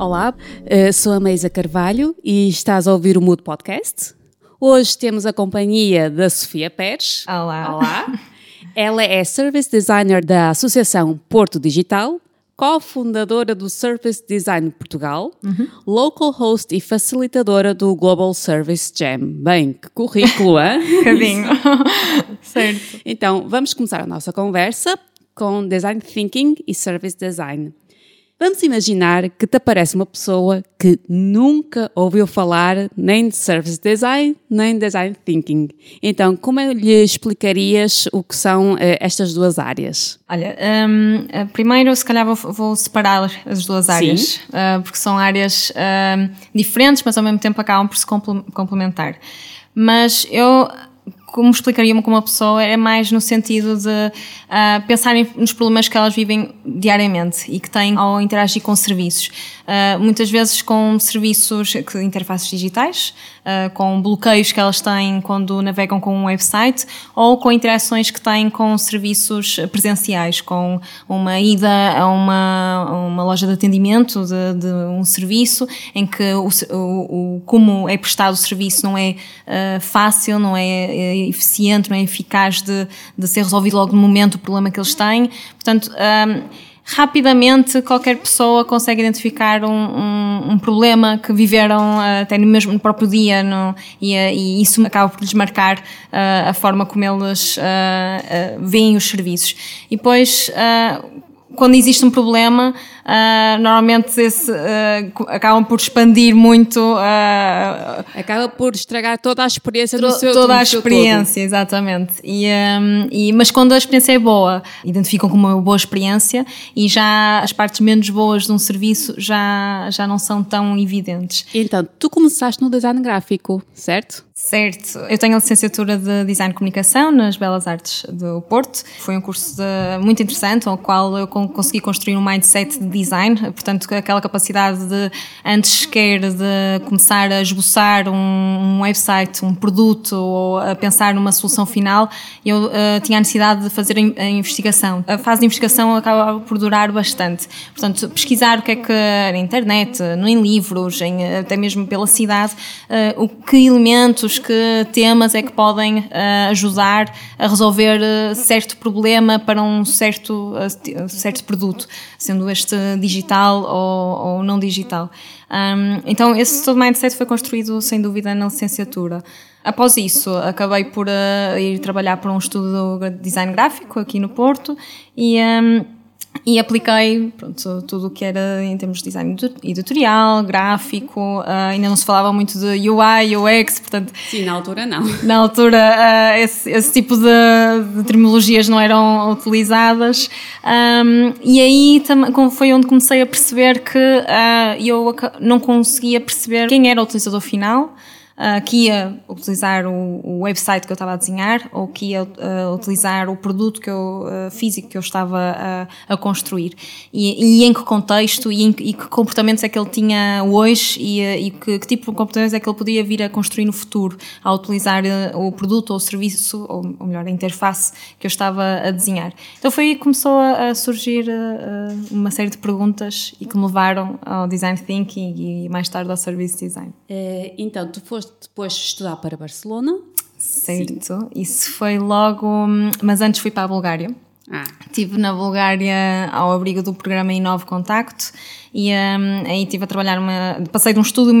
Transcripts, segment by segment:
Olá, eh, sou a Meisa Carvalho e estás a ouvir o Mood Podcast. Hoje temos a companhia da Sofia Pérez. Olá. Olá. Ela é Service Designer da Associação Porto Digital, cofundadora do Service Design Portugal, uhum. local host e facilitadora do Global Service Jam. Bem, que currículo, hein? Cadinho. certo. Então, vamos começar a nossa conversa com Design Thinking e Service Design. Vamos imaginar que te aparece uma pessoa que nunca ouviu falar nem de Service Design, nem de Design Thinking. Então, como é lhe explicarias o que são uh, estas duas áreas? Olha, um, eh, primeiro, se calhar vou, vou, separar as duas áreas, uh, porque são áreas uh, diferentes, mas ao mesmo tempo acabam por se complementar. Mas eu como explicaria com uma pessoa é mais no sentido de uh, pensar nos problemas que elas vivem diariamente e que têm ao interagir com serviços. Uh, muitas vezes com serviços, interfaces digitais, uh, com bloqueios que elas têm quando navegam com um website ou com interações que têm com serviços presenciais, com uma ida a uma, uma loja de atendimento de, de um serviço em que o, o, o, como é prestado o serviço não é fácil, não é, é eficiente, não é eficaz de, de ser resolvido logo no momento o problema que eles têm. Portanto, um, rapidamente qualquer pessoa consegue identificar um, um, um, problema que viveram uh, até no mesmo no próprio dia no, e, uh, e, isso acaba por lhes marcar uh, a forma como eles veem os serviços. E depois, quando existe um problema, Uh, normalmente esse, uh, acabam por expandir muito. Uh, Acaba por estragar toda a experiência do seu Toda a experiência, exatamente. E, um, e, mas quando a experiência é boa, identificam como uma boa experiência e já as partes menos boas de um serviço já, já não são tão evidentes. Então, tu começaste no design gráfico, certo? Certo. Eu tenho a licenciatura de Design de Comunicação nas Belas Artes do Porto. Foi um curso de, muito interessante, ao qual eu consegui construir um mindset de design, portanto, aquela capacidade de, antes sequer de começar a esboçar um, website, um produto ou a pensar numa solução final, eu uh, tinha a necessidade de fazer a investigação. A fase de investigação acaba por durar bastante. Portanto, pesquisar o que é que na internet, em livros, em, até mesmo pela cidade, uh, o que elementos, que temas é que podem uh, ajudar a resolver certo problema para um certo, certo produto, sendo este digital ou, ou não digital. Um, então, esse todo mindset foi construído, sem dúvida, na licenciatura. Após isso, acabei por uh, ir trabalhar para um estudo de design gráfico aqui no Porto e. Um, e apliquei pronto, tudo o que era em termos de design editorial, gráfico, uh, ainda não se falava muito de UI, UX, portanto... Sim, na altura não. Na altura uh, esse, esse, tipo de, de, terminologias não eram utilizadas um, e aí foi onde comecei a perceber que uh, eu não conseguia perceber quem era o utilizador final, uh, que ia utilizar o, o, website que eu estava a desenhar ou que ia uh, utilizar o produto que eu, uh, físico que eu estava a, a construir e, e, em que contexto e, em, e, que comportamentos é que ele tinha hoje e, e que, que, tipo de comportamentos é que ele podia vir a construir no futuro ao utilizar o produto ou o serviço ou, ou, melhor, a interface que eu estava a desenhar. Então foi aí que começou a, a surgir uma série de perguntas e que me levaram ao design thinking e mais tarde ao service design. Eh, então, tu foste depois estudar para Barcelona. Certo, Sim. isso foi logo. Mas antes fui para a Bulgária. Ah. Estive na Bulgária ao abrigo do programa Inove Contacto e um, aí estive a trabalhar uma. Passei de um estudo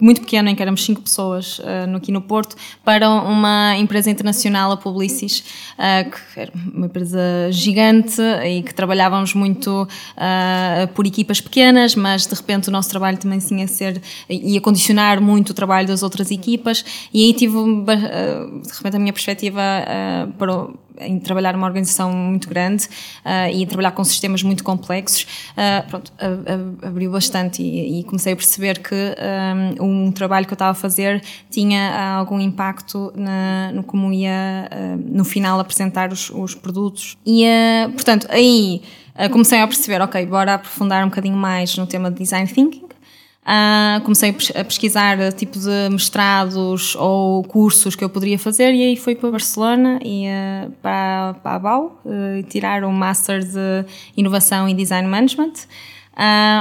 muito pequeno em que éramos cinco pessoas uh, aqui no Porto para uma empresa internacional, a Publicis, uh, que era uma empresa gigante e que trabalhávamos muito uh, por equipas pequenas, mas de repente o nosso trabalho também tinha a ser. ia condicionar muito o trabalho das outras equipas e aí tive de repente a minha perspectiva para em trabalhar numa organização muito grande uh, e trabalhar com sistemas muito complexos, uh, pronto, abriu bastante e, e, comecei a perceber que um, um, trabalho que eu estava a fazer tinha algum impacto na, no como ia, uh, no final, apresentar os, os produtos. E, portanto, aí comecei a perceber, ok, bora aprofundar um bocadinho mais no tema de design thinking Uh, comecei a pesquisar tipo de mestrados ou cursos que eu poderia fazer e aí fui para Barcelona e uh, para, para a BAU uh, tirar um Master de Inovação e Design Management.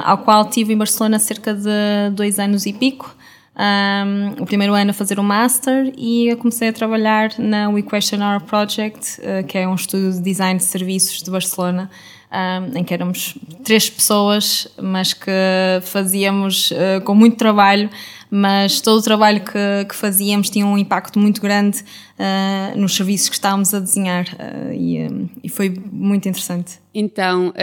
Ao qual tive em Barcelona cerca de dois anos e pico. Um, o primeiro ano a fazer o Master e comecei a trabalhar na We Question Our Project, uh, que é um estúdio de design de serviços de Barcelona, um, em que éramos três pessoas, mas que fazíamos uh, com muito trabalho, mas todo o trabalho que, que fazíamos tinha um impacto muito grande uh, nos serviços que estávamos a desenhar e, e, foi muito interessante. Então,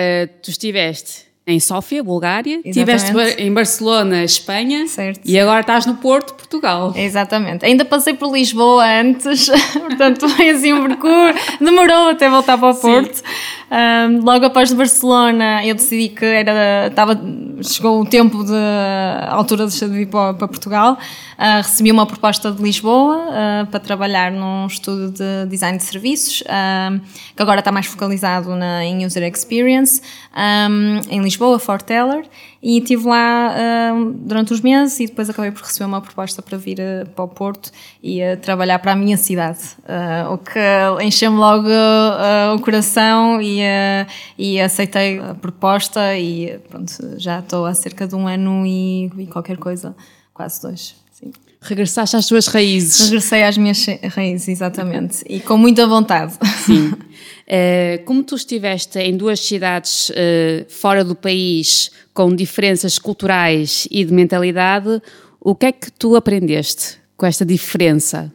tu estiveste em Sófia, Bulgária, estiveste em Barcelona, Espanha certo. e agora estás no Porto, Portugal. Exatamente. Ainda passei por Lisboa antes, portanto foi assim um percurso, demorou até voltar para o Porto. Um, logo após Barcelona, eu decidi que era, estava, chegou o tempo de a altura de vir para, para Portugal. Uh, recebi uma proposta de Lisboa uh, para trabalhar num estudo de design de serviços, uh, que agora está mais focalizado na, em user experience, um, em Lisboa, Fort Teller, e estive lá durante uns meses e depois acabei por receber uma proposta para vir para o Porto e trabalhar para a minha cidade, o que encheu-me logo o coração e, e aceitei a proposta e pronto, já estou há cerca de um ano e, e qualquer coisa, quase dois. Regressaste às tuas raízes. Regressei às minhas raízes, exatamente. e com muita vontade. Sim. Uh, como tu estiveste em duas cidades uh, fora do país, com diferenças culturais e de mentalidade, o que é que tu aprendeste com esta diferença?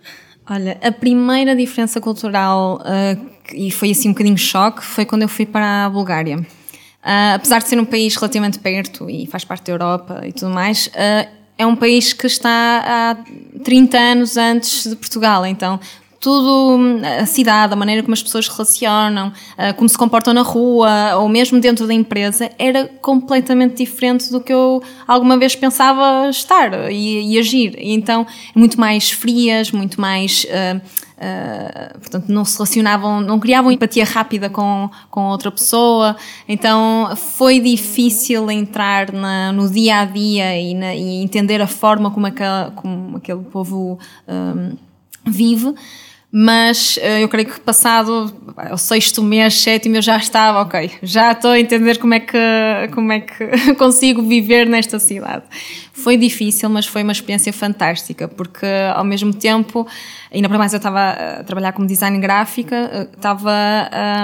Olha, a primeira diferença cultural, uh, e foi assim um bocadinho choque, foi quando eu fui para a Bulgária. Uh, apesar de ser um país relativamente perto e faz parte da Europa e tudo mais, uh, é um país que está há 30 anos antes de Portugal, então tudo, a cidade, a maneira como as pessoas se relacionam, ah, como se comportam na rua ou mesmo dentro da empresa, era completamente diferente do que eu alguma vez pensava estar e, e agir. E então, muito mais frias, muito mais. Uh, portanto, não se relacionavam, não criavam empatia rápida com, com outra pessoa, então foi difícil entrar na, no dia a dia e, na, e entender a forma como, aquela, como aquele povo um, vive mas uh, eu creio que passado o sexto mês, sétimo, eu já estava, ok, já estou a entender como é que, como é que consigo viver nesta cidade. Foi difícil, mas foi uma experiência fantástica, porque ao mesmo tempo, ainda para mais eu estava a trabalhar como design gráfica, eh, estava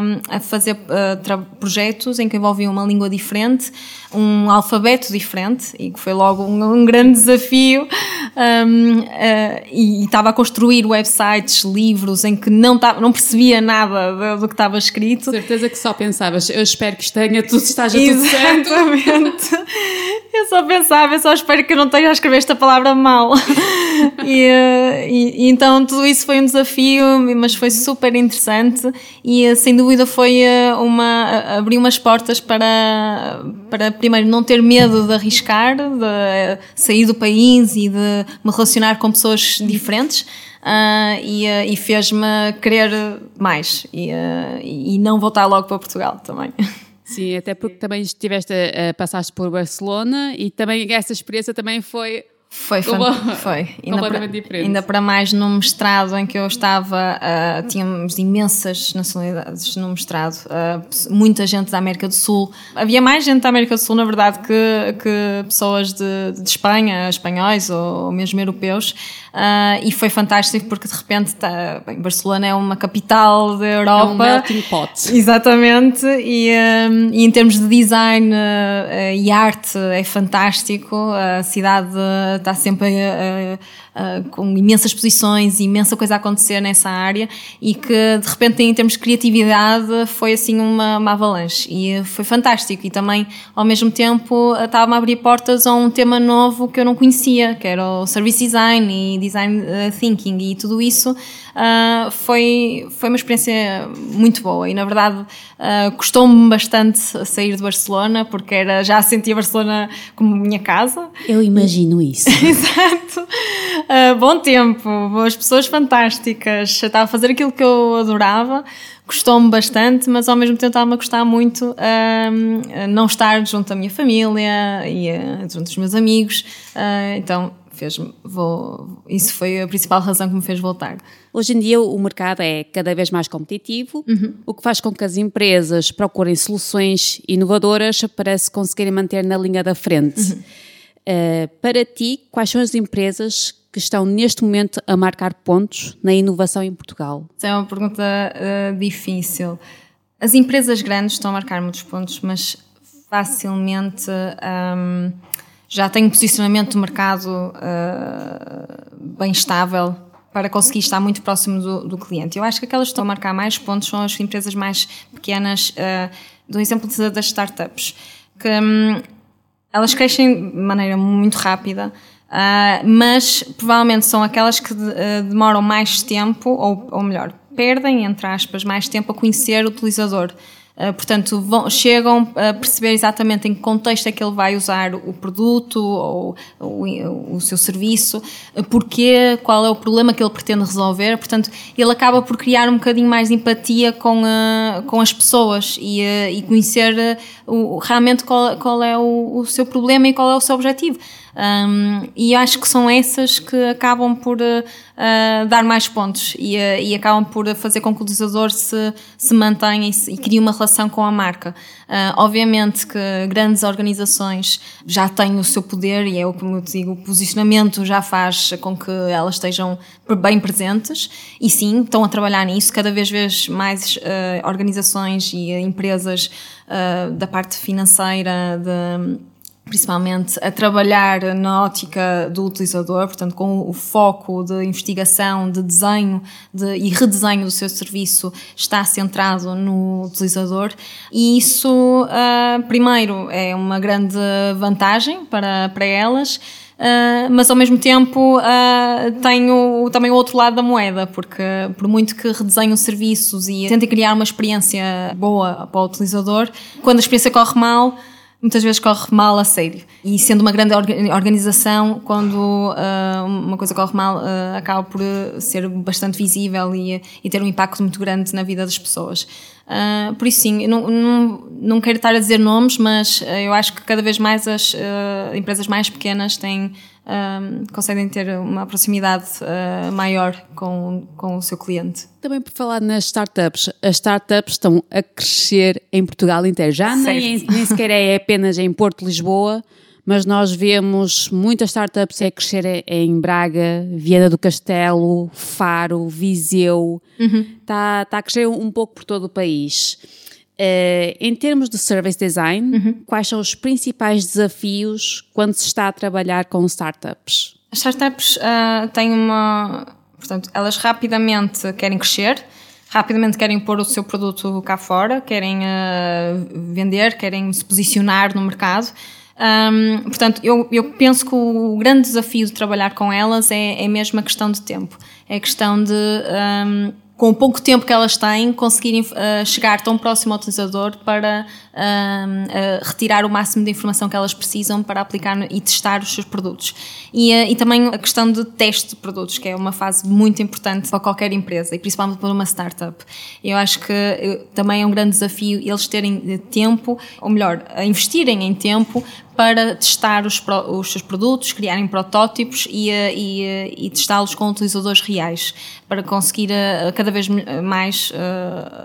um, a fazer uh, projetos em que envolviam uma língua diferente, um alfabeto diferente, e que foi logo um, um grande desafio, um, uh, e, e, estava a construir websites, livros, em que não, tava, não percebia nada do, do que estava escrito. Certeza que só pensavas, eu espero que tenha tudo, esteja tudo certo. Exatamente. eu só pensava, eu só espero que eu não esteja a escrever esta palavra mal. e, e, e, então tudo isso foi um desafio, mas foi super interessante e sem dúvida foi uma, abriu umas portas para, para primeiro não ter medo de arriscar, de sair do país e de me relacionar com pessoas diferentes. Uh, e, uh, e fez-me querer mais e, uh, e não voltar logo para Portugal também. Sim, até porque também estiveste, uh, passaste por Barcelona e também essa experiência também foi foi, foi. foi. Ainda para, diferente. Ainda para mais no mestrado em que eu estava, uh, tínhamos imensas nacionalidades no mestrado, uh, muita gente da América do Sul. Havia mais gente da América do Sul, na verdade, que, que pessoas de, de Espanha, espanhóis ou, ou mesmo europeus. Uh, e foi fantástico porque de repente tá, bem, Barcelona é uma capital da Europa. É um melting pot. Exatamente. E, um, e em termos de design uh, e arte é fantástico. A cidade está sempre a, uh, com imensas exposições, imensa coisa a acontecer nessa área e que de repente em termos de criatividade foi assim uma, uma avalanche e foi fantástico e também ao mesmo tempo estava-me a abrir portas a um tema novo que eu não conhecia, que era o service design e design uh, thinking e tudo isso uh, foi, foi uma experiência muito boa e na verdade uh, custou-me bastante sair de Barcelona porque era, já sentia Barcelona como minha casa. Eu imagino isso. Exato. Uh, bom tempo, boas pessoas fantásticas. Estava a fazer aquilo que eu adorava, gostou-me bastante, mas ao mesmo tempo estava-me a gostar muito uh, não estar junto à minha família e uh, junto dos meus amigos. então fez vou, isso foi a principal razão que me fez voltar. Hoje em dia o mercado é cada vez mais competitivo, uhum. o que faz com que as empresas procurem soluções inovadoras para se conseguirem manter na linha da frente. Uhum. Uh, para ti, quais são as empresas que estão neste momento a marcar pontos na inovação em Portugal? Essa é uma pergunta uh, difícil. As empresas grandes estão a marcar muitos pontos, mas facilmente um, já têm um posicionamento do mercado uh, bem estável para conseguir estar muito próximo do, do, cliente. Eu acho que aquelas que estão a marcar mais pontos são as empresas mais pequenas, uh, do exemplo das startups, que um, elas crescem de maneira muito rápida, uh, mas provavelmente são aquelas que de, uh, demoram mais tempo, ou, ou melhor, perdem, entre aspas, mais tempo a conhecer o utilizador. Uh, portanto, vão, chegam a perceber exatamente em que contexto é que ele vai usar o produto ou, o seu serviço, porquê, qual é o problema que ele pretende resolver. Portanto, ele acaba por criar um bocadinho mais de empatia com, com as pessoas e, e conhecer o, realmente qual, qual é o, o seu problema e qual é o seu objetivo. Um, e acho que são essas que acabam por uh, dar mais pontos e, uh, e, acabam por fazer com que o utilizador se, se mantenha e, se, e crie uma relação com a marca. Uh, obviamente que grandes organizações já têm o seu poder e é o que eu digo, o posicionamento já faz com que elas estejam bem presentes e sim, estão a trabalhar nisso. Cada vez mais organizações e empresas da parte financeira, de principalmente a trabalhar na ótica do utilizador, portanto, com o foco de investigação, de desenho de, e redesenho do seu serviço está centrado no utilizador. E isso, uh, primeiro, é uma grande vantagem para, para elas. Uh, mas ao mesmo tempo uh, tenho também o outro lado da moeda, porque por muito que redesenho serviços e tentem criar uma experiência boa para o utilizador, quando a experiência corre mal, muitas vezes corre mal a sério. E sendo uma grande organização, quando uh, uma coisa corre mal, uh, acaba por ah, ser bastante visível e, e, ter um impacto muito grande na vida das pessoas. Uh, por isso, sim, não, não, não quero estar a dizer nomes, mas eu acho que cada vez mais as empresas mais pequenas têm um, conseguem ter uma proximidade uh, maior com, com o seu cliente. Também por falar nas startups, as startups estão a crescer em Portugal inteiro. Já nem, nem sequer é apenas em Porto, Lisboa, mas nós vemos muitas startups a crescer em Braga, Viana do Castelo, Faro, Viseu. Está uhum. Tá, tá a crescer um pouco por todo o país. Uh, em termos de service design, uhum. quais são os principais desafios quando se está a trabalhar com startups? As startups uh, têm uma. Portanto, elas rapidamente querem crescer, rapidamente querem pôr o seu produto cá fora, querem uh, vender, querem se posicionar no mercado. Um, portanto, eu, eu penso que o grande desafio de trabalhar com elas é, é mesmo a questão de tempo. É a questão de. Um, com o pouco tempo que elas têm, conseguirem uh, chegar tão próximo ao utilizador para uh, uh, retirar o máximo de informação que elas precisam para aplicar e testar os seus produtos. E, e, também a questão de teste de produtos, que é uma fase muito importante para qualquer empresa e principalmente para uma startup. Eu acho que também é um grande desafio eles terem tempo, ou melhor, investirem em tempo para testar os, os seus produtos, criarem protótipos e, e, e testá-los com utilizadores reais, para conseguir uh, cada vez mais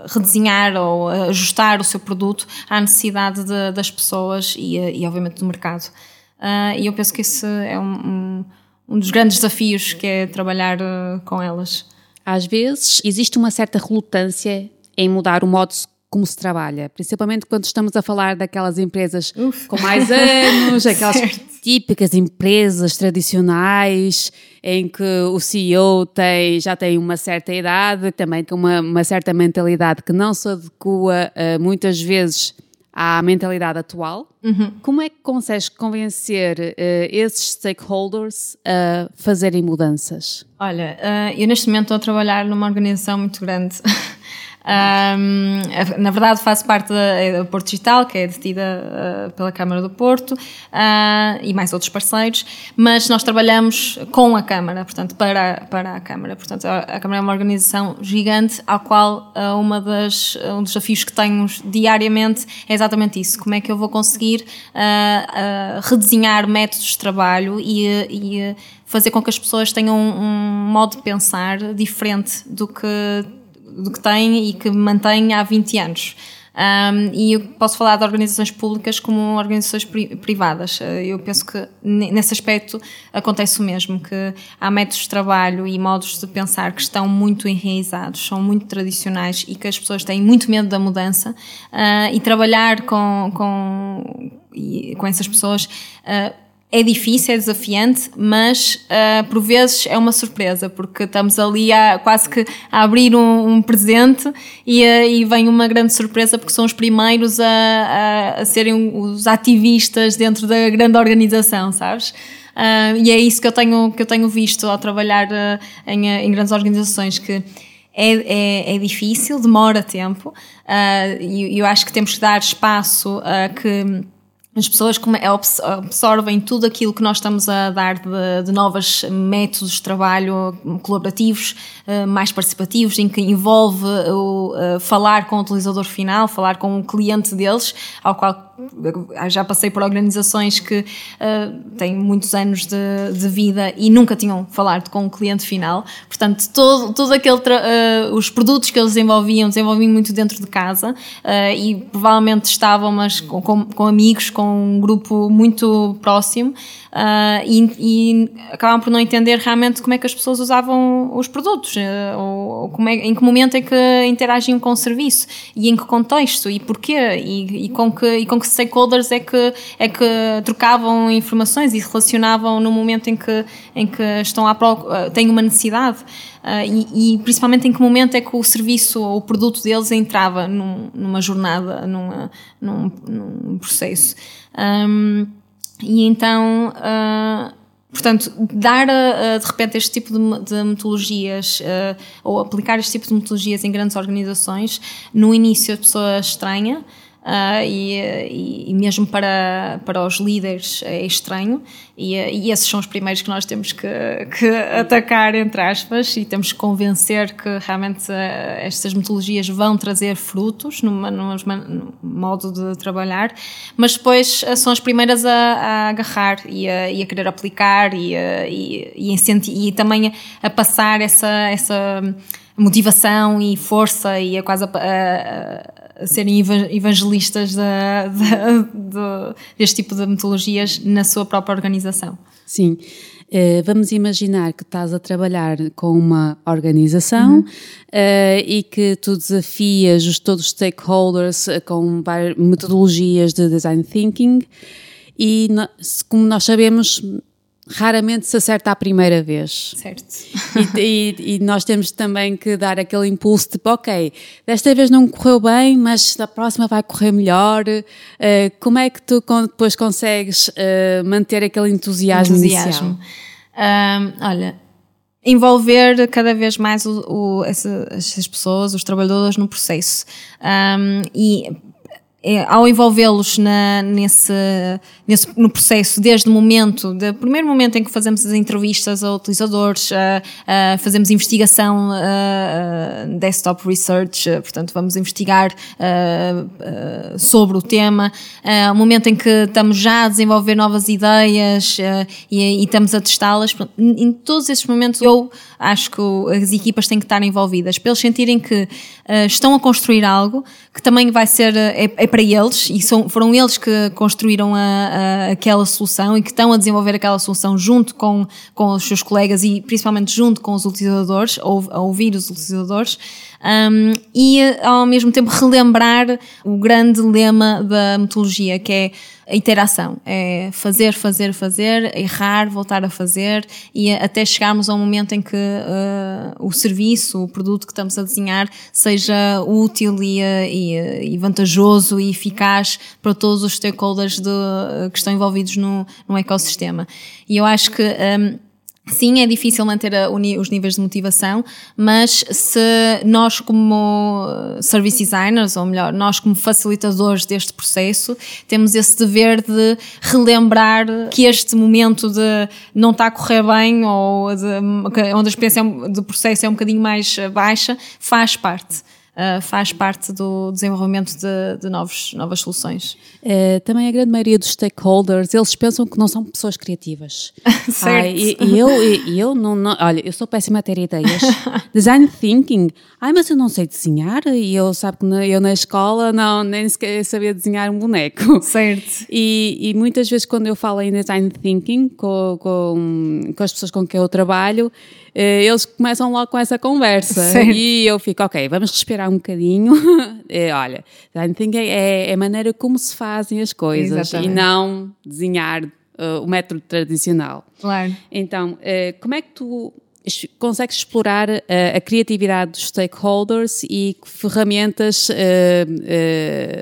redesenhar ou ajustar o seu produto à necessidade de, das pessoas e, e, obviamente, do mercado. e eu penso que esse é um, um, dos grandes desafios que é trabalhar com elas. Às vezes existe uma certa relutância em mudar o modo como se trabalha, principalmente quando estamos a falar daquelas empresas Uf. com mais anos, aquelas típicas empresas tradicionais em que o CEO tem, já tem uma certa idade, também com uma, uma certa mentalidade que não se adequa uh, muitas vezes à mentalidade atual. Uhum. Como é que consegues convencer uh, esses stakeholders a fazerem mudanças? Olha, uh, eu neste momento estou a trabalhar numa organização muito grande Um, na verdade, faço parte da, é Porto Digital, que é detida uh, pela Câmara do Porto, uh, e mais outros parceiros, mas nós trabalhamos com a Câmara, portanto, para, para a Câmara. Portanto, a, Câmara é uma organização gigante, ao qual uh, uma das, um dos desafios que tenho diariamente é exatamente isso: como é que eu vou conseguir redesenhar métodos de trabalho e, e fazer com que as pessoas tenham um modo de pensar diferente do que do que tem e que mantém há 20 anos. Um, e eu posso falar de organizações públicas como organizações pri privadas. Eh, eu penso que nesse aspecto acontece o mesmo, que há métodos de trabalho e modos de pensar que estão muito enraizados, são muito tradicionais e que as pessoas têm muito medo da mudança uh, e trabalhar com, com, com essas pessoas uh, é difícil, é desafiante, mas uh, por vezes é uma surpresa, porque estamos ali a, quase que a abrir um, um presente e, uh, e, vem uma grande surpresa porque são os primeiros a, a, a serem os ativistas dentro da grande organização, sabes? Uh, e é isso que eu tenho, que eu tenho visto ao trabalhar em, em grandes organizações, que é, é, é, difícil, demora tempo, e eu acho que temos que dar espaço a que as pessoas absorvem tudo aquilo que nós estamos a dar de, de novos métodos de trabalho colaborativos, eh, mais participativos, em que envolve o, eh, falar com o utilizador final, falar com o cliente deles, ao qual já passei por organizações que uh, têm muitos anos de, de, vida e nunca tinham falado com o cliente final. Portanto, todo, todo aquele uh, os produtos que eles desenvolviam, desenvolviam muito dentro de casa uh, e provavelmente estavam mas com, com, com, amigos, com um grupo muito próximo e, e por não entender realmente como é que as pessoas usavam os produtos, ou, ou é, em que momento é que interagiam com o serviço e em que contexto e porquê e, e com que, e com que stakeholders é que, é que trocavam informações e relacionavam no momento em que, em que estão à procura, têm uma necessidade. Uh, e, e, principalmente em que momento é que o serviço ou o produto deles entrava num, numa jornada, numa, num, num processo. Um, e então. Uh, Portanto, dar uh, de repente este tipo de, de metodologias ou aplicar este tipo de metodologias em grandes organizações, no início a pessoa estranha, Uh, e, e, mesmo para, para os líderes é estranho, e, e esses são os primeiros que nós temos que, que atacar, entre aspas, e temos que convencer que realmente uh, estas metodologias vão trazer frutos no, no, no, modo de trabalhar, mas depois uh, são as primeiras a, a agarrar e a, e a, querer aplicar e, e, e, e também a, a passar essa. essa motivação e força e é quase a, a, a serem evangelistas da, da, de, deste tipo de metodologias na sua própria organização. Sim. Uh, vamos imaginar que estás a trabalhar com uma organização uhum. uh, e que tu desafias os, todos os stakeholders uh, com metodologias de design thinking e, como nós sabemos, raramente se acerta à primeira vez. Certo. E, e, e, nós temos também que dar aquele impulso de, ok, desta vez não correu bem, mas da próxima vai correr melhor. Uh, como é que tu depois consegues uh, manter aquele entusiasmo, entusiasmo. inicial? Um, olha, envolver cada vez mais o, o, essas pessoas, os trabalhadores no processo. Um, e ao envolvê-los nesse, nesse, no processo, desde o momento, do primeiro momento em que fazemos as entrevistas a utilizadores, uh, uh, fazemos investigação, uh, desktop research, portanto, vamos investigar sobre o tema, o momento em que estamos já a desenvolver novas ideias e, e, estamos a testá-las, em todos esses momentos eu acho que as equipas têm que estar envolvidas, para eles sentirem que estão a construir algo que também vai ser, é, é para eles e são, foram eles que construíram a, a, aquela solução e que estão a desenvolver aquela solução junto com, com os seus colegas e principalmente junto com os utilizadores, ou, a ouvir os utilizadores um, e ao mesmo tempo relembrar o grande lema da metodologia, que é a interação, é fazer, fazer, fazer, errar, voltar a fazer e até chegarmos a um momento em que uh, o serviço, o produto que estamos a desenhar seja útil e, e, e vantajoso e eficaz para todos os stakeholders de, que estão envolvidos no, no ecossistema. E eu acho que um, Sim, é difícil manter a, os níveis de motivação, mas se nós, como service designers, ou melhor, nós, como facilitadores deste processo, temos esse dever de relembrar que este momento de não está a correr bem ou de, onde a experiência do processo é um bocadinho mais baixa, faz parte uh, faz parte do desenvolvimento de, de novos, novas soluções. Uh, também a grande maioria dos stakeholders, eles pensam que não são pessoas criativas. certo. e, e, eu, e, eu não, não, olha, eu sou péssima a ter ideias. Design thinking, ai, mas eu não sei desenhar e eu sabe que eu na escola não, nem sequer sabia desenhar um boneco. Certo. E, e muitas vezes quando eu falo em design thinking com, com, com as pessoas com quem eu trabalho, eh, eles começam logo com essa conversa. Certo. E eu fico, ok, vamos respirar um bocadinho. é, olha, é, é a maneira como se fazem as coisas Exatamente. e não desenhar uh, o método tradicional. Claro. Então, uh, como é que tu consegues explorar uh, a criatividade dos stakeholders e que ferramentas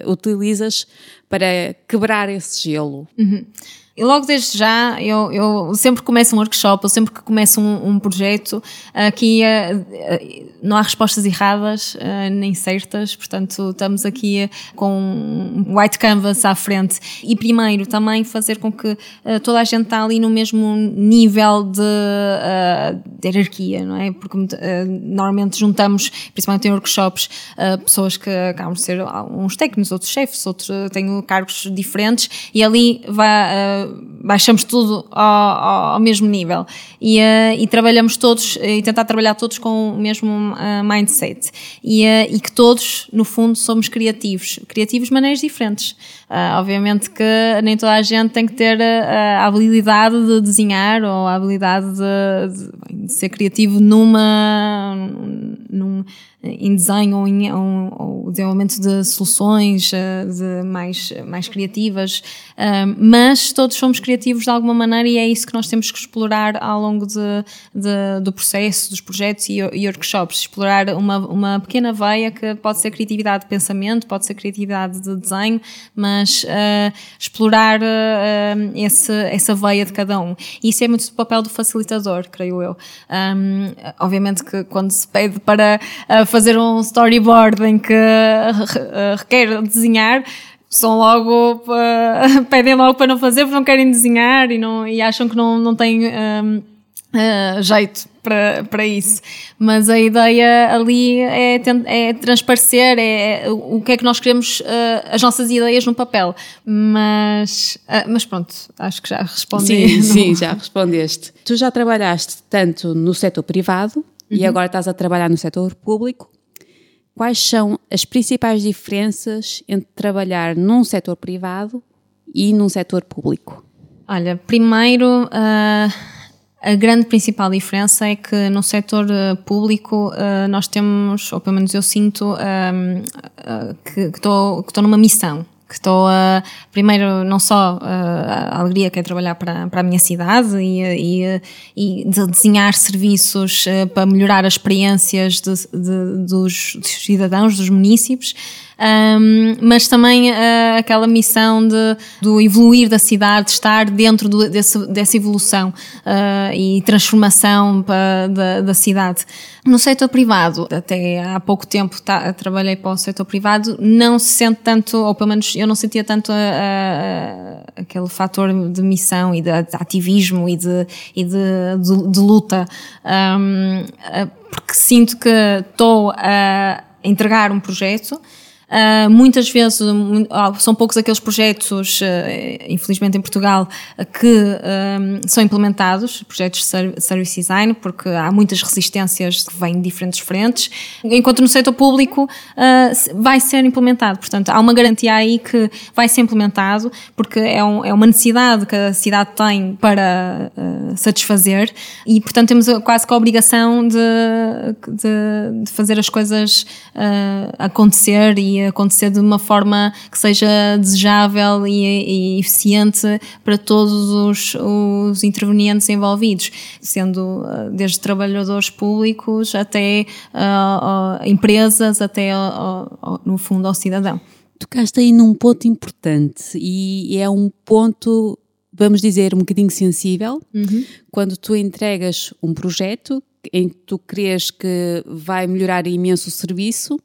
utilizas para quebrar esse gelo? Uhum. E logo desde já, eu, eu sempre começo um workshop, eu sempre que começo um, um projeto, aqui uh, uh, não há respostas erradas uh, nem certas, portanto estamos aqui com um white canvas à frente. E primeiro também fazer com que toda a gente está ali no mesmo nível de, de hierarquia, não é? Porque normalmente juntamos, principalmente em workshops, pessoas que acabam de ser uns técnicos, outros chefes, outros têm cargos diferentes e ali vai baixamos tudo ao, ao, mesmo nível. E, uh, e, trabalhamos todos e tentar trabalhar todos com o mesmo uh, mindset. E, e, que todos no fundo somos criativos. Criativos de maneiras diferentes. Obviamente que nem toda a gente tem que ter a habilidade de desenhar ou a habilidade de, de, de ser criativo numa num, em desenho ou ou, ou desenvolvimento de soluções de mais, mais criativas. Mas todos somos criativos de alguma maneira e é isso que nós temos que explorar ao longo de, de do processo, dos projetos e, e, workshops. Explorar uma, uma pequena veia que pode ser criatividade de pensamento, pode ser criatividade de desenho, mas uh, explorar uh, esse, essa veia de cada um. E isso é muito o papel do facilitador, creio eu. Um, obviamente que quando se pede para uh, fazer um storyboard em que requer desenhar, são logo, uh, pedem logo para não fazer porque não querem desenhar e, não, e acham que não, não têm um, uh, ah, jeito para, para isso. Mas a ideia ali é, é transparecer, é, é o que é que nós queremos, uh, as nossas ideias no papel. Mas, mas pronto, acho que já respondi. Sim, sim, já respondeste. Tu já trabalhaste tanto no setor privado uhum. e agora estás a trabalhar no setor público quais são as principais diferenças entre trabalhar num setor privado e num setor público? Olha, primeiro, uh, a grande principal diferença é que no setor uh, público uh, nós temos, ou pelo menos eu sinto, que estou numa missão que estou a, primeiro, não só a, alegria que é trabalhar para, para a minha cidade e, e, e de desenhar serviços eh, para melhorar as experiências de, de, dos, dos cidadãos, dos municípios, um, mas também uh, aquela missão de, do evoluir da cidade, de estar dentro do, desse, dessa evolução uh, e transformação da, da, cidade. No setor privado, até há pouco tempo tá, trabalhei para o setor privado, não se sente tanto, ou pelo menos eu não sentia tanto aquele fator de missão e de, de ativismo e de, e de, de, de luta, um, porque sinto que estou a entregar um projeto Uh, muitas vezes uh, são poucos aqueles projetos, uh, infelizmente em Portugal, que são implementados, projetos de service design, porque há muitas resistências que vêm de diferentes frentes, enquanto no setor público vai ser implementado. Portanto, há uma garantia aí que vai ser implementado, porque é, um, é uma necessidade que a cidade tem para satisfazer e, portanto, temos quase que a obrigação de, de, de fazer as coisas acontecer e acontecer de uma forma que seja desejável e, e eficiente para todos os, os, intervenientes envolvidos, sendo uh, desde trabalhadores públicos até uh, uh, empresas, até no fundo ao cidadão. Tocaste aí num ponto importante e é um ponto vamos dizer, um bocadinho sensível, uhum. quando tu entregas um projeto em que tu crês que vai melhorar imenso o serviço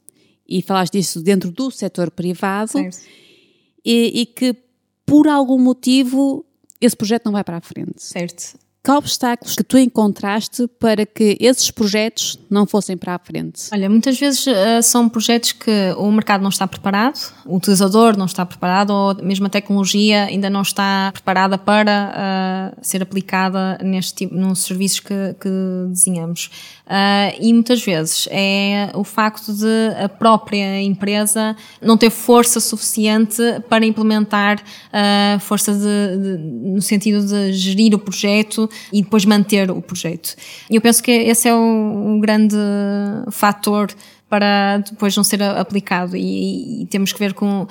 e falaste disso dentro do setor privado e, e, que por algum motivo esse projeto não vai para a frente. Certo. Que obstáculos que tu encontraste para que esses projetos não fossem para a frente? Olha, muitas vezes uh, são projetos que o mercado não está preparado, o utilizador não está preparado ou mesmo a tecnologia ainda não está preparada para uh, ser aplicada neste tipo, nos serviços que, que desenhamos. Uh, e muitas vezes é o facto de a própria empresa não ter força suficiente para implementar força de, de, no sentido de gerir o projeto e depois manter o projeto. E eu penso que esse é o grande fator para depois não ser aplicado e, e, temos que ver com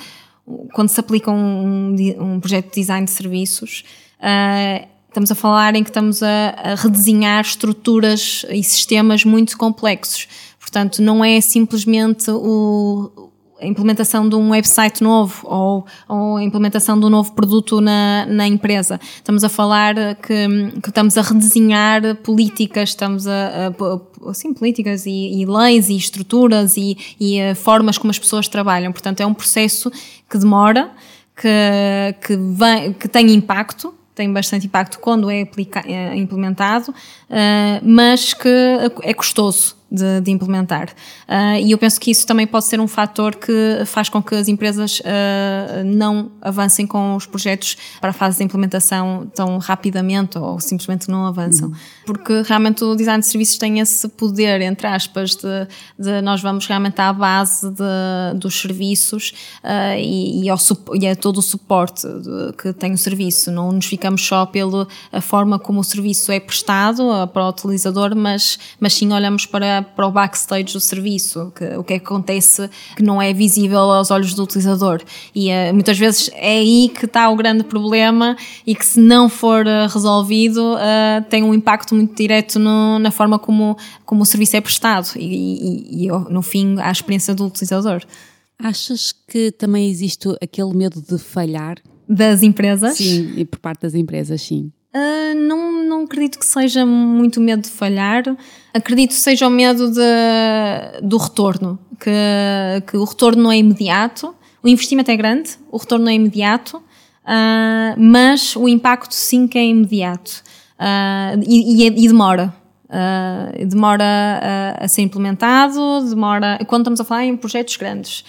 quando se aplica um, um projeto de design de serviços uh, Estamos a falar em que estamos a, a redesenhar estruturas e sistemas muito complexos. Portanto, não é simplesmente o, a implementação de um website novo ou, ou, a implementação de um novo produto na, na empresa. Estamos a falar que, que estamos a redesenhar políticas, estamos a, a assim, políticas e, e, leis e estruturas e, e eh, formas como as pessoas trabalham. Portanto, é um processo que demora, que, que, vem, que tem impacto, tem bastante impacto quando é, é implementado, uh, mas que é custoso de, de implementar. Uh, e eu penso que isso também pode ser um fator que faz com que as empresas uh, não avancem com os projetos para a fase de implementação tão rapidamente ou simplesmente não avançam. Uhum. Porque realmente o design de serviços tem esse poder, entre aspas, de, de nós vamos realmente à base de, dos serviços uh, e, e, ao, e a todo o suporte que tem o serviço. Não nos ficamos só pela forma como o serviço é prestado para o utilizador, mas, mas sim olhamos para para, o backstage do serviço, que, o que é que acontece que não é visível aos olhos do utilizador. E uh, muitas vezes é aí que está o grande problema e que se não for uh, resolvido uh, tem um impacto muito direto no, na forma como, como o serviço é prestado e, e, e no fim à experiência do utilizador. Achas que também existe aquele medo de falhar? Das empresas? Sim, e por parte das empresas, sim. Uh, não, não acredito que seja muito medo de falhar. Acredito seja o medo de, do retorno, que, que o retorno não é imediato. O investimento é grande, o retorno não é imediato, uh, mas o impacto sim que é imediato uh, e, e, e, demora. Uh, demora a, a, ser implementado, demora quando estamos a falar em projetos grandes,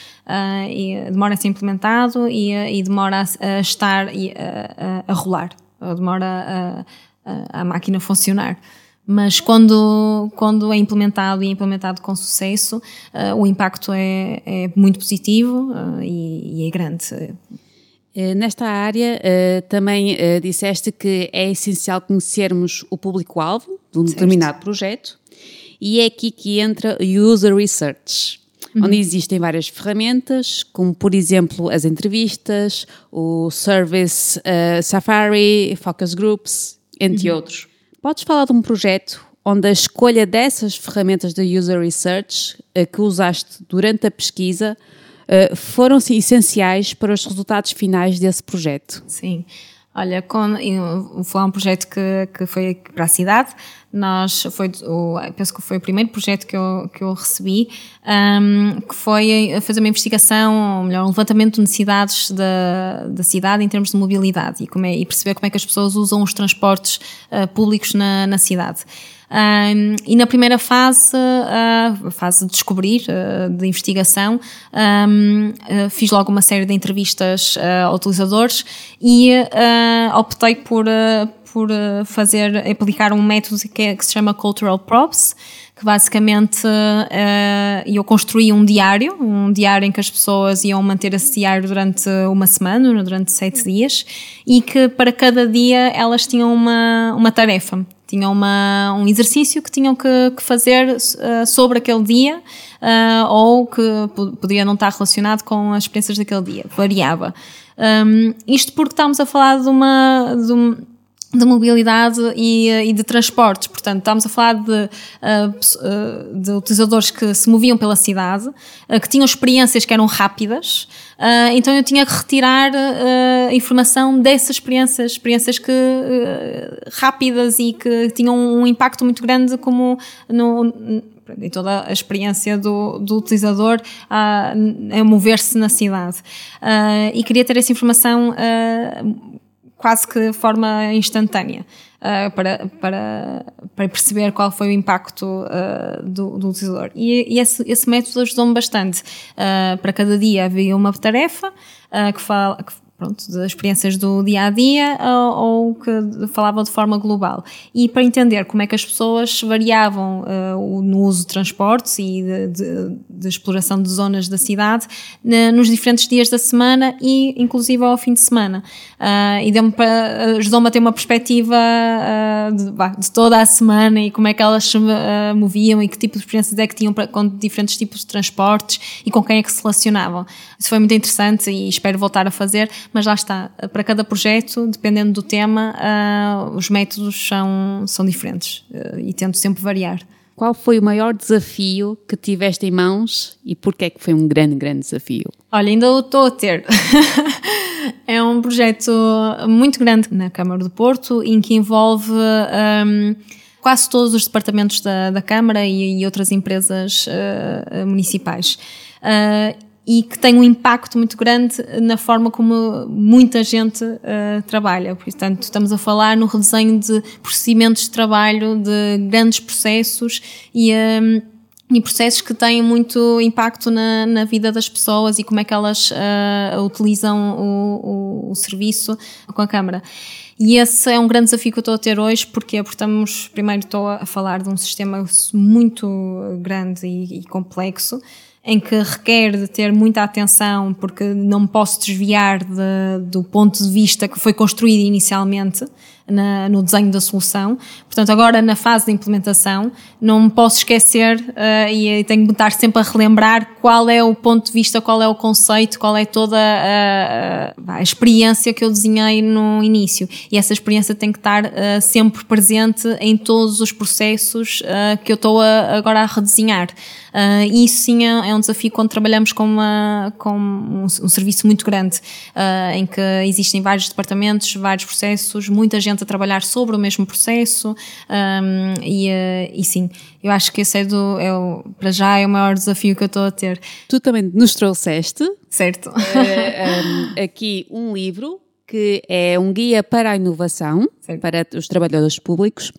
demora a ser implementado e, e demora a, a estar a, a, rolar demora a máquina funcionar mas quando, quando é implementado e é implementado com sucesso, uh, o impacto é, é muito positivo uh, e, e, é grande. Eh, nesta área, uh, também disseste que é essencial conhecermos o público-alvo de um certo. determinado projeto e é aqui que entra o User Research uhum. onde existem várias ferramentas, como por exemplo as entrevistas, o Service Safari, Focus Groups, entre uhum. outros. Podes falar de um projeto onde a escolha dessas ferramentas de User Research uh, que usaste durante a pesquisa uh, foram essenciais para os resultados finais desse projeto? Sim. Olha, com, foi um projeto que, que foi para a cidade. Nós, foi, o, penso que foi o primeiro projeto que eu, que eu recebi, um, que foi fazer uma investigação, ou melhor, um levantamento de necessidades da, da cidade em termos de mobilidade e, como é, e perceber como é que as pessoas usam os transportes uh, públicos na, na cidade. Um, e na primeira fase, a uh, fase de descobrir, uh, de investigação, um, uh, fiz logo uma série de entrevistas a utilizadores e optei por, por fazer, aplicar um método que, é, que se chama Cultural Props, que basicamente uh, eu construí um diário, um diário em que as pessoas iam manter esse diário durante uma semana, durante sete dias, e que para cada dia elas tinham uma, uma tarefa. Tinham uma, um exercício que tinham que, que fazer uh, sobre aquele dia ou que podia não estar relacionado com as experiências daquele dia, variava. Um, isto porque estamos a falar de uma. De de mobilidade e, e, de transportes. Portanto, estamos a falar de, uh, de utilizadores que se moviam pela cidade, uh, que tinham experiências que eram rápidas, Uh, então eu tinha que retirar uh, informação dessas experiências, experiências que uh, rápidas e que tinham um impacto muito grande como no, em toda a experiência do, do utilizador a, a mover-se na cidade. e queria ter essa informação quase que de forma instantânea. Uh, para, para, para perceber qual foi o impacto uh, do, do, utilizador. E, e esse, esse, método ajudou-me bastante. Uh, para cada dia havia uma tarefa que, fala, que pronto, das experiências do dia a dia ou, ou, que falava de forma global. E para entender como é que as pessoas variavam uh, no uso de transportes e de, de, de exploração de zonas da cidade nos diferentes dias da semana e inclusive ao fim de semana. Uh, e ajudou-me a ter uma perspectiva uh, de, bah, de, toda a semana e como é que elas se moviam e que tipo de experiências é que tinham para, com diferentes tipos de transportes e com quem é que se relacionavam. Isso foi muito interessante e espero voltar a fazer mas lá está, para cada projeto, dependendo do tema, uh, os métodos são, são diferentes uh, e tento sempre variar. Qual foi o maior desafio que tiveste em mãos e porquê é que foi um grande, grande desafio? Olha, ainda o estou a ter. é um projeto muito grande na Câmara do Porto, em que envolve um, quase todos os departamentos da, da Câmara e, e outras empresas uh, municipais. Uh, e que tem um impacto muito grande na forma como muita gente uh, trabalha. Portanto, estamos a falar no redesenho de procedimentos de trabalho, de grandes processos e. Um, ehm, e processos que têm muito impacto na, na vida das pessoas e como é que elas uh, utilizam o, o, o, serviço com a Câmara. E esse é um grande desafio que eu estou a ter hoje, porque, porque estamos, primeiro estou a falar de um sistema muito grande e, e complexo, em que requer de ter muita atenção, porque não me posso desviar de, do ponto de vista que foi construído inicialmente na, no desenho da solução. Portanto, agora na fase de implementação, não me posso esquecer uh, e tenho que estar sempre a relembrar qual é o ponto de vista, qual é o conceito, qual é toda a, a, a experiência que eu desenhei no início. E essa experiência tem que estar uh, sempre presente em todos os processos uh, que eu estou a, agora a redesenhar. e isso sim é, é, um desafio quando trabalhamos com, uma, com um, um serviço muito grande, em que existem vários departamentos, vários processos, muita gente a trabalhar sobre o mesmo processo um, e, uh, e sim, eu acho que esse é, do, é o, para já é o maior desafio que eu estou a ter. Tu também nos trouxeste certo. Uh, um, aqui um livro que é um guia para a inovação certo. para os trabalhadores públicos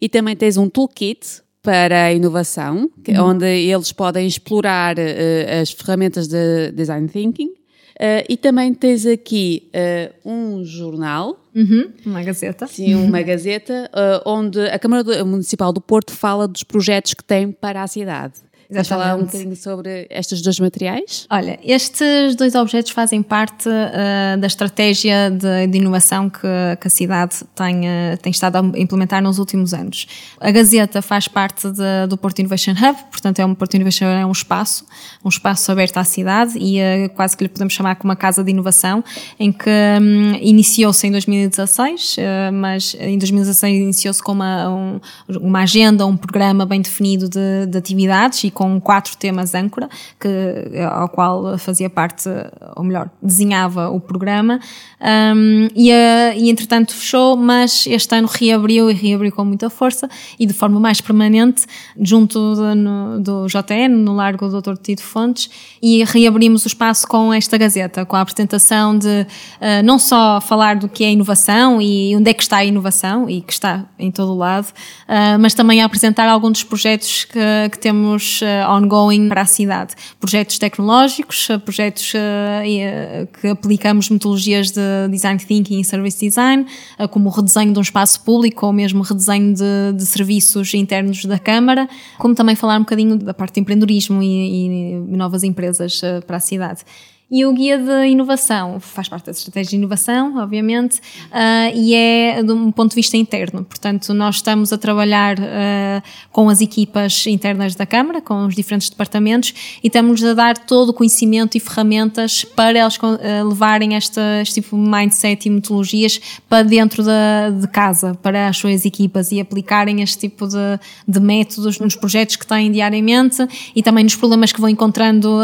e também tens um toolkit para a inovação, que, uhum. onde eles podem explorar uh, as ferramentas de design thinking Uh, e também tens aqui uh, um jornal. Uhum, uma gazeta. Sim, uma gazeta, uh, onde a Câmara Municipal do Porto fala dos projetos que tem para a cidade. Queres falar um bocadinho sobre estes dois materiais? Olha, estes dois objetos fazem parte uh, da estratégia de, de inovação que, que, a cidade tem, uh, tem estado a implementar nos últimos anos. A Gazeta faz parte de, do Porto Innovation Hub, portanto é um Porto Innovation é um espaço, um espaço aberto à cidade e uh, quase que lhe podemos chamar como uma casa de inovação, em que um, iniciou-se em 2016, mas em 2016 iniciou-se com uma, um, uma agenda, um programa bem definido de, de atividades e com com quatro temas âncora, que, ao qual fazia parte, ou melhor, desenhava o programa, um, e, e entretanto fechou, mas este ano reabriu e reabriu com muita força e de forma mais permanente, junto de, no, do JN, no Largo do Dr. Tito Fontes, e reabrimos o espaço com esta Gazeta, com a apresentação de uh, não só falar do que é inovação e onde é que está a inovação, e que está em todo o lado, uh, mas também a apresentar alguns dos projetos que, que temos ongoing para a cidade. Projetos tecnológicos, uh, projetos uh, que aplicamos metodologias de design thinking e service design, como o redesenho de um espaço público ou mesmo redesenho de, de serviços internos da Câmara, como também falar um bocadinho da parte de empreendedorismo e, e novas empresas para a cidade. E o guia de inovação faz parte da estratégia de inovação, obviamente, uh, e é de um ponto de vista interno. Portanto, nós estamos a trabalhar uh, com as equipas internas da Câmara, com os diferentes departamentos, e estamos a dar todo o conhecimento e ferramentas para eles uh, levarem esta, este tipo de mindset e metodologias para dentro da, de casa, para as suas equipas e aplicarem este tipo de, de métodos nos projetos que têm diariamente e também nos problemas que vão encontrando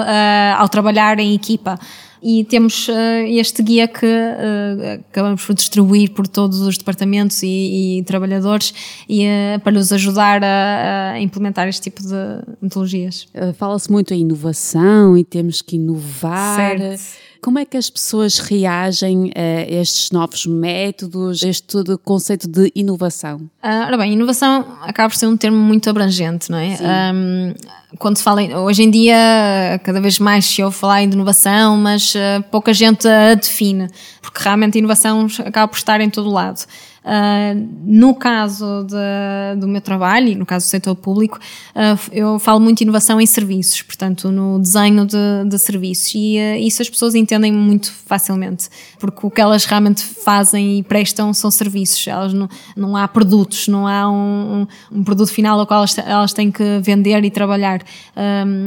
ao trabalhar em equipa. E temos uh, este guia que uh, acabamos por distribuir por todos os departamentos e, e trabalhadores e, uh, para os ajudar a, a, implementar este tipo de metodologias. Fala-se muito em inovação e temos que inovar. Certo. Como é que as pessoas reagem a estes novos métodos, a este conceito de inovação? Ah, ora bem, inovação acaba por ser um termo muito abrangente, não é? Um, quando se fala, em, hoje em dia, cada vez mais se ouve falar em inovação, mas uh, pouca gente a define, porque realmente a inovação acaba por estar em todo lado. Uh, no caso de, do meu trabalho e no caso do setor público, uh, eu falo muito inovação em serviços, portanto, no desenho de, de serviços, e uh, isso as pessoas entendem muito facilmente, porque o que elas realmente fazem e prestam são serviços, elas não, não há produtos, não há um, um, produto final ao qual elas, elas, têm que vender e trabalhar.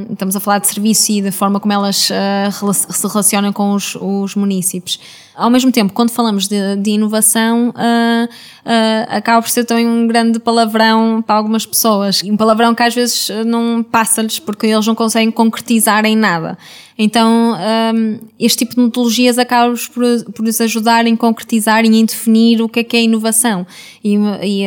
Estamos a falar de serviço e da forma como elas se relacionam com os, os municípios. Ao mesmo tempo, quando falamos de, de inovação, uh, uh, acaba por ser também um grande palavrão para algumas pessoas. Um palavrão que às vezes não passa-lhes porque eles não conseguem concretizar em nada. Então, um, este tipo de metodologias acabam por, por nos ajudar em concretizar e em definir o que é que é inovação. E, e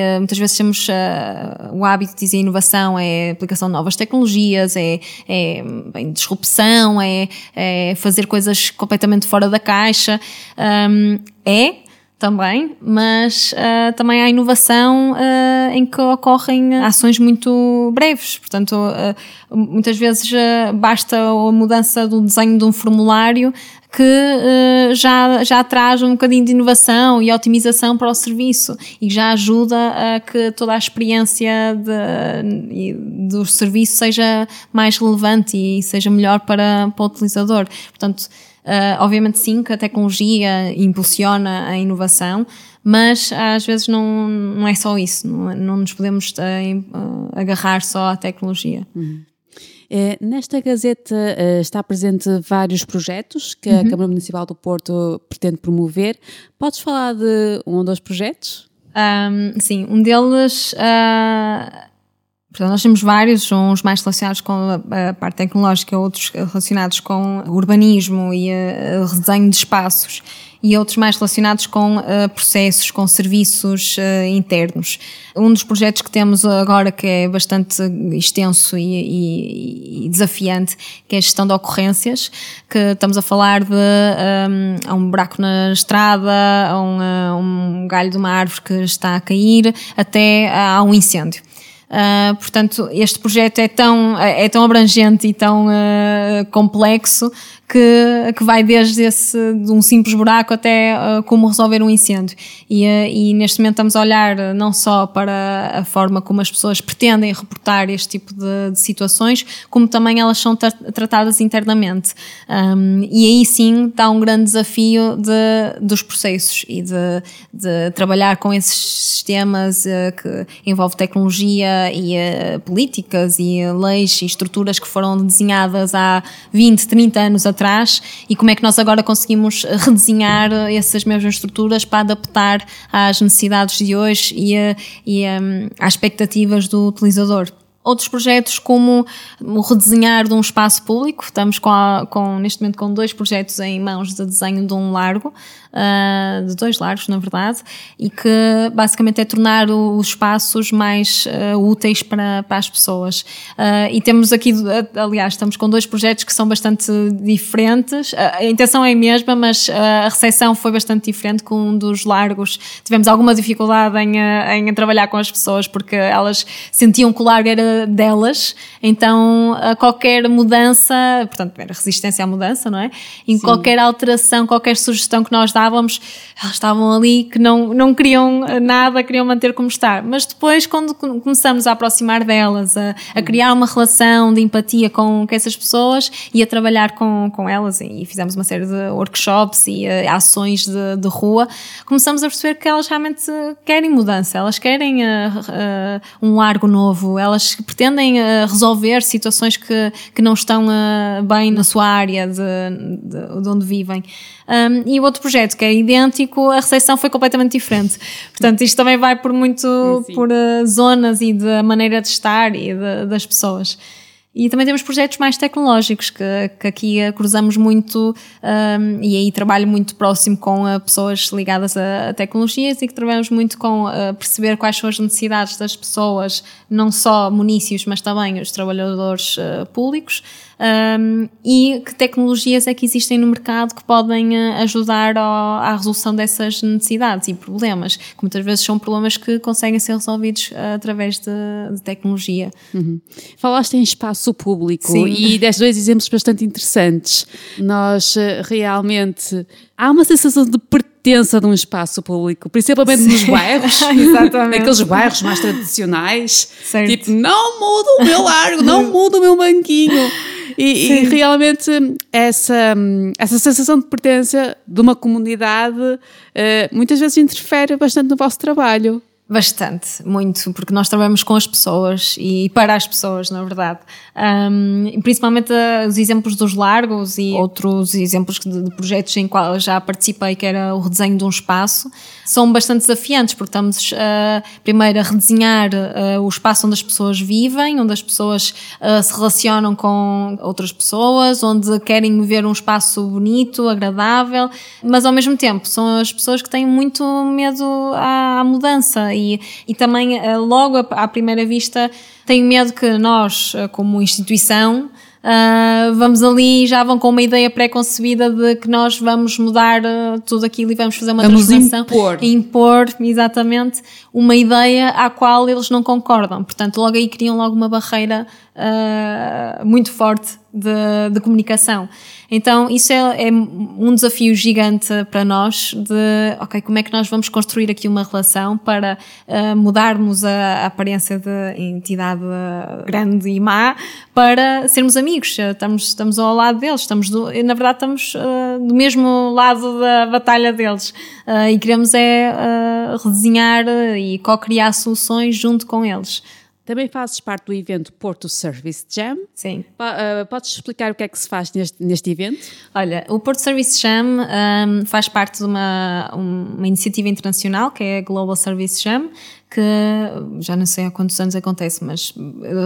uh, muitas vezes temos uh, o hábito de dizer inovação é aplicação de novas tecnologias, é, é bem, disrupção, é, é fazer coisas completamente fora da caixa. Um, é, também, mas uh, também há inovação uh, em que ocorrem ações muito breves. Portanto, uh, muitas vezes basta a mudança do desenho de um formulário que já, já traz um bocadinho de inovação e otimização para o serviço e já ajuda a que toda a experiência de, do serviço seja mais relevante e seja melhor para, para o utilizador. Portanto, Uh, obviamente sim que a tecnologia impulsiona a inovação, mas às vezes não, não é só isso, não, não nos podemos uh, agarrar só à tecnologia. Uhum. É, nesta Gazeta uh, está presente vários projetos que uhum. a Câmara Municipal do Porto pretende promover. Podes falar de um ou dois projetos? Um, sim, um deles uh, Portanto, nós temos vários, uns mais relacionados com a, parte tecnológica, outros relacionados com urbanismo e o redesenho de espaços, e outros mais relacionados com uh, processos, com serviços uh, internos. Um dos projetos que temos agora, que é bastante extenso e, e, e desafiante, que é a gestão de ocorrências, que estamos a falar de um, um buraco na estrada, um, um galho de uma árvore que está a cair, até a um incêndio. Uh, portanto, este projeto é tão, é tão abrangente e tão uh, complexo que, que vai desde esse, de um simples buraco até uh, como resolver um incêndio. E, uh, e neste momento estamos a olhar uh, não só para a forma como as pessoas pretendem reportar este tipo de, de situações, como também elas são tra tratadas internamente. Um, e aí sim está um grande desafio de, dos processos e de, de trabalhar com esses sistemas que envolve tecnologia e políticas e leis e estruturas que foram desenhadas há 20, 30 anos atrás e como é que nós agora conseguimos redesenhar essas mesmas estruturas para adaptar às necessidades de hoje e, a, e a, às expectativas do utilizador outros projetos como o redesenhar de um espaço público. Estamos com, a, com, neste momento com dois projetos em mãos de desenho de um largo uh, de dois largos, na verdade, e que basicamente é tornar os espaços mais uh, úteis para, para as pessoas. Uh, e temos aqui, aliás, estamos com dois projetos que são bastante diferentes. a intenção é a mesma, mas a recepção foi bastante diferente com um dos largos. Tivemos alguma dificuldade em, em trabalhar com as pessoas porque elas sentiam que o largo era delas, então qualquer mudança, portanto, era resistência à mudança, não é? Em Sim. qualquer alteração, qualquer sugestão que nós dávamos, elas estavam ali que não, não queriam nada, queriam manter como está. Mas depois, quando começamos a aproximar delas, a, a criar uma relação de empatia com, com essas pessoas e a trabalhar com, com elas, e fizemos uma série de workshops e uh, ações de, de rua, começamos a perceber que elas realmente querem mudança, elas querem uh, uh, um largo novo, elas pretendem resolver situações que, que não estão bem na sua área de, de, de onde vivem. Um, e o outro projeto, que é idêntico, a recepção foi completamente diferente. Portanto, isto também vai por muito sim, por uh, zonas e da maneira de estar e de, das pessoas. E também temos projetos mais tecnológicos, que, que aqui cruzamos muito, um, e aí trabalho muito próximo com uh, pessoas ligadas a, a, tecnologias e que trabalhamos muito com uh, perceber quais são as necessidades das pessoas, não só munícios, mas também os trabalhadores uh, públicos, um, e que tecnologias é que existem no mercado que podem ajudar ao, à resolução dessas necessidades e problemas, que muitas vezes são problemas que conseguem ser resolvidos através de, de tecnologia. Uhum. Falaste em espaço público Sim. e deste dois exemplos bastante interessantes. Nós eh, realmente há uma sensação de pertença de um espaço público, principalmente Sim. nos bairros, naqueles bairros mais tradicionais. Certo. Tipo, não muda o meu largo, não muda o meu banquinho. E, e, realmente essa, essa sensação de pertença de uma comunidade uh, muitas vezes interfere bastante no vosso trabalho. Bastante, muito, porque nós trabalhamos com as pessoas e para as pessoas, na verdade. Um, principalmente uh, os exemplos dos largos e outros exemplos de, projetos em qual já participei, que era o redesenho de um espaço, são bastante desafiantes, porque estamos uh, primeiro a redesenhar uh, o espaço onde as pessoas vivem, onde as pessoas se relacionam com outras pessoas, onde querem ver um espaço bonito, agradável, mas ao mesmo tempo são as pessoas que têm muito medo à, à mudança e, e também logo à primeira vista têm medo que nós, como instituição, uh, vamos ali já vão com uma ideia pré-concebida de que nós vamos mudar uh, tudo aquilo e vamos fazer uma vamos transformação. Impor. impor, exatamente, uma ideia à qual eles não concordam. Portanto, logo aí criam logo uma barreira uh, muito forte de, de comunicação. Então, isso é, é, um desafio gigante para nós de, ok, como é que nós vamos construir aqui uma relação para uh, mudarmos a, a, aparência de entidade grande e má para sermos amigos. Estamos, estamos ao lado deles, estamos do, na verdade estamos uh, do mesmo lado da batalha deles uh, e queremos é redesenhar e co-criar soluções junto com eles. Também fazes parte do evento Porto Service Jam. Sim. Uh, podes explicar o que é que se faz neste, neste evento? Olha, o Porto Service Jam um, faz parte de uma, uma iniciativa internacional que é a Global Service Jam, que já não sei há quantos anos acontece, mas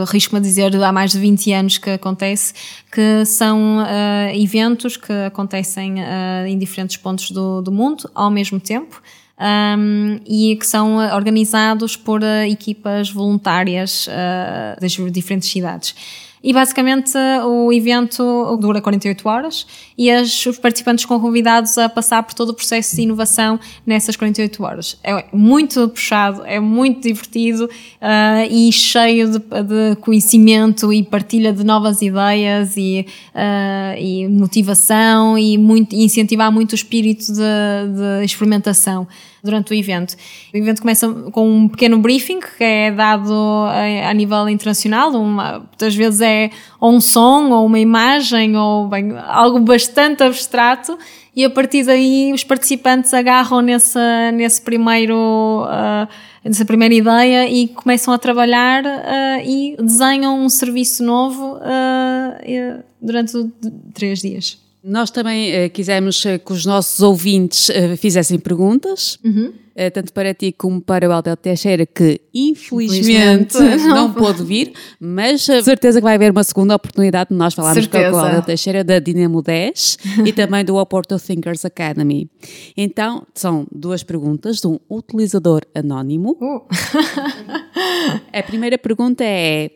arrisco-me a dizer há mais de 20 anos que acontece, que são uh, eventos que acontecem uh, em diferentes pontos do, do mundo ao mesmo tempo um, e que são eh, organizados por uh, equipas voluntárias uh, das diferentes cidades. E basicamente o evento dura 48 horas e as, os participantes são convidados a passar por todo o processo de inovação nessas 48 horas. É muito puxado, é muito divertido uh, e cheio de, de, conhecimento e partilha de novas ideias e, uh, e motivação e, muito, e incentivar muito o espírito de, de experimentação durante o evento. O evento começa com um pequeno briefing que é dado a, a nível internacional, uma, muitas vezes é ou um som ou uma imagem ou bem, algo bastante abstrato e a partir daí os participantes agarram nesse, nesse primeiro, uh, nessa primeira ideia e começam a trabalhar uh, e desenham um serviço novo uh, durante três dias. Nós também uh, quisemos uh, que os nossos ouvintes uh, fizessem perguntas, uhum. tanto para ti como para o Aldel Teixeira, que infelizmente, infelizmente não, não pôde vir, mas certeza que vai haver uma segunda oportunidade de nós falarmos certeza. com o Aldel Teixeira da Dinamo 10 e também do Oporto Thinkers Academy. Então, são duas perguntas de um utilizador anónimo. Uh. A primeira pergunta é: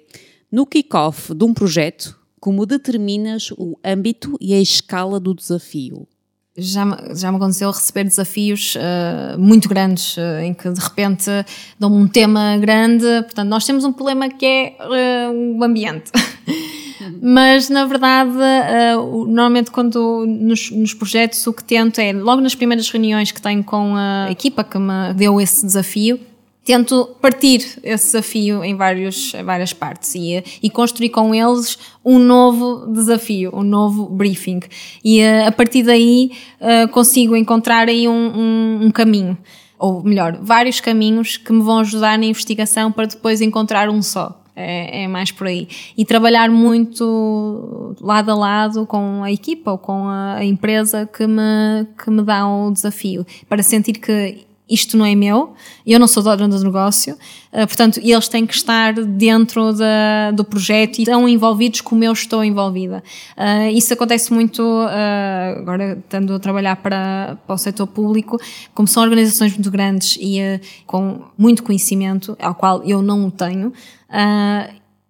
no kick-off de um projeto, como determinas o âmbito e a escala do desafio? Já, já me aconteceu receber desafios uh, muito grandes, uh, em que de repente dão um tema grande. Portanto, nós temos um problema que é uh, o ambiente. Mas, na verdade, normalmente quando nos, nos, projetos o que tento é, logo nas primeiras reuniões que tenho com a equipa que me deu esse desafio, tento partir esse desafio em, vários, várias partes e, e construir com eles um novo desafio, um novo briefing. E eh, a partir daí uh, consigo encontrar aí um, um, um, caminho, ou melhor, vários caminhos que me vão ajudar na investigação para depois encontrar um só. É, é, mais por aí. E trabalhar muito lado a lado com a equipa ou com a empresa que me, que me dá o desafio, para sentir que isto não é meu, eu não sou dona do negócio, uh, portanto, eles têm que estar dentro da, do projeto e estão envolvidos como eu estou envolvida. Uh, isso acontece muito, uh, agora estando a trabalhar para, para o setor público, como são organizações muito grandes e com muito conhecimento, ao qual eu não o tenho,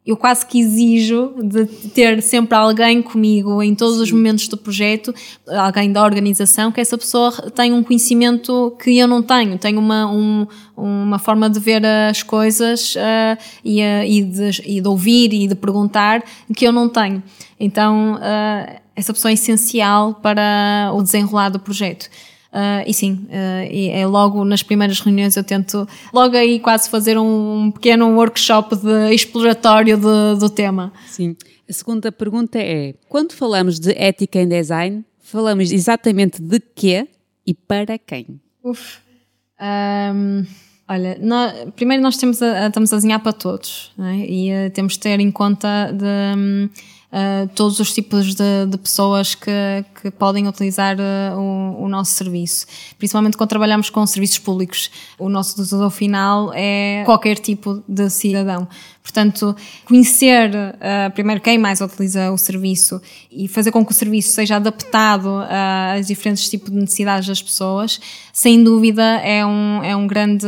eu quase que exijo de ter sempre alguém comigo em todos Sim. os momentos do projeto, alguém da organização, que essa pessoa tenha um conhecimento que eu não tenho, tenho uma, um, uma forma de ver as coisas uh, e, uh, e, de, e, de, ouvir e de perguntar que eu não tenho. Então, uh, essa pessoa é essencial para o desenrolar do projeto. Uh, e sim, uh, e é logo nas primeiras reuniões eu tento logo aí quase fazer um pequeno workshop de exploratório de, do tema. Sim. A segunda pergunta é: quando falamos de ética em design, falamos exatamente de quê e para quem? Uf. Um, olha, nós, primeiro nós temos a, estamos a desenhar para todos é? e uh, temos de ter em conta de. Uh, todos os tipos de, de pessoas que, que, podem utilizar uh, o, o, nosso serviço. Principalmente quando trabalhamos com serviços públicos. O nosso utilizador final é qualquer tipo de cidadão. Portanto, conhecer uh, primeiro quem mais utiliza o serviço e fazer com que o serviço seja adaptado aos diferentes tipos de necessidades das pessoas, sem dúvida é um, é um grande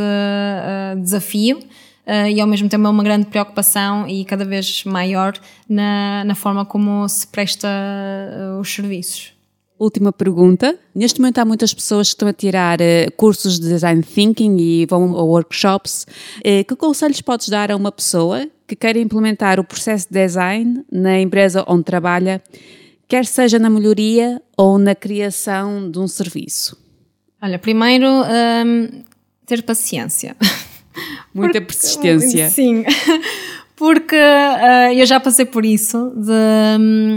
desafio uh, e ao mesmo tempo é uma grande preocupação e cada vez maior na, na forma como se presta uh, os serviços. Última pergunta. Neste momento há muitas pessoas que estão a tirar uh, cursos de design thinking e vão a workshops. que conselhos podes dar a uma pessoa que queira implementar o processo de design na empresa onde trabalha, quer seja na melhoria ou na criação de um serviço? Olha, primeiro, um, ter paciência. Muita porque, persistência. Sim, porque uh, eu já passei por isso, de,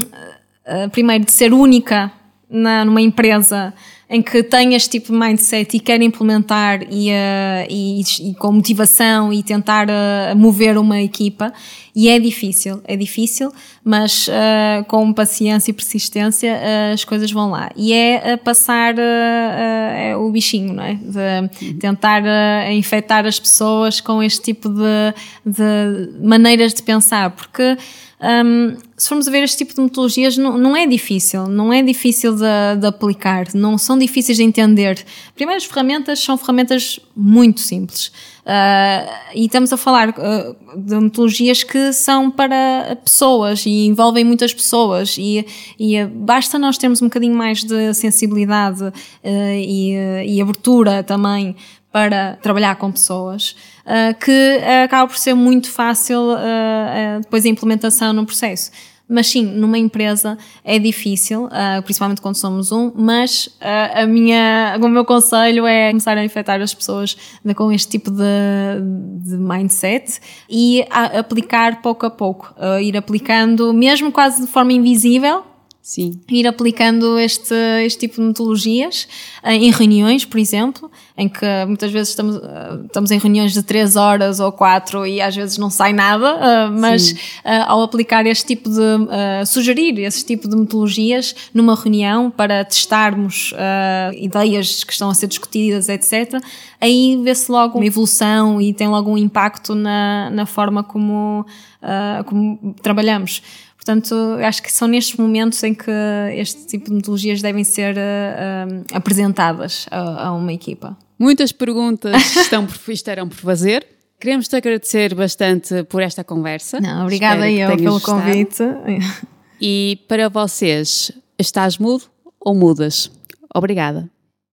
uh, primeiro de ser única na, numa empresa em que tem este tipo de mindset e quer implementar e, uh, e, e com motivação e tentar uh, mover uma equipa. E é difícil, é difícil, mas uh, com paciência e persistência as coisas vão lá. E é passar é o bichinho, não é? De tentar infectar as pessoas com este tipo de, de maneiras de pensar, porque um, se formos a ver este tipo de metodologias, não, não é difícil, não é difícil de, de, aplicar, não são difíceis de entender. Primeiro, as ferramentas são ferramentas muito simples. Uh, e estamos a falar uh, de metodologias que são para pessoas e envolvem muitas pessoas e, e basta nós termos um bocadinho mais de sensibilidade uh, e, e abertura também para trabalhar com pessoas, uh, que uh, acaba por ser muito fácil uh, depois a implementação no processo. Mas sim, numa empresa é difícil, principalmente quando somos um, mas a minha, o meu conselho é começar a infectar as pessoas com este tipo de, de mindset e aplicar pouco a pouco, ir aplicando mesmo quase de forma invisível, Sim. Ir aplicando este, este tipo de metodologias eh, em reuniões, por exemplo, em que muitas vezes estamos, eh, estamos em reuniões de 3 horas ou 4 e às vezes não sai nada, eh, mas ao aplicar este tipo de, sugerir esse tipo de metodologias numa reunião para testarmos ideias que estão a ser discutidas, etc., aí vê-se logo uma evolução e tem logo um impacto na, na forma como, como trabalhamos. Portanto, acho que são nestes momentos em que este tipo de metodologias devem ser uh, apresentadas a, a, uma equipa. Muitas perguntas estão por, estarão por fazer. Queremos te agradecer bastante por esta conversa. Não, obrigada eu pelo gostado. convite. E para vocês, estás mudo ou mudas? Obrigada.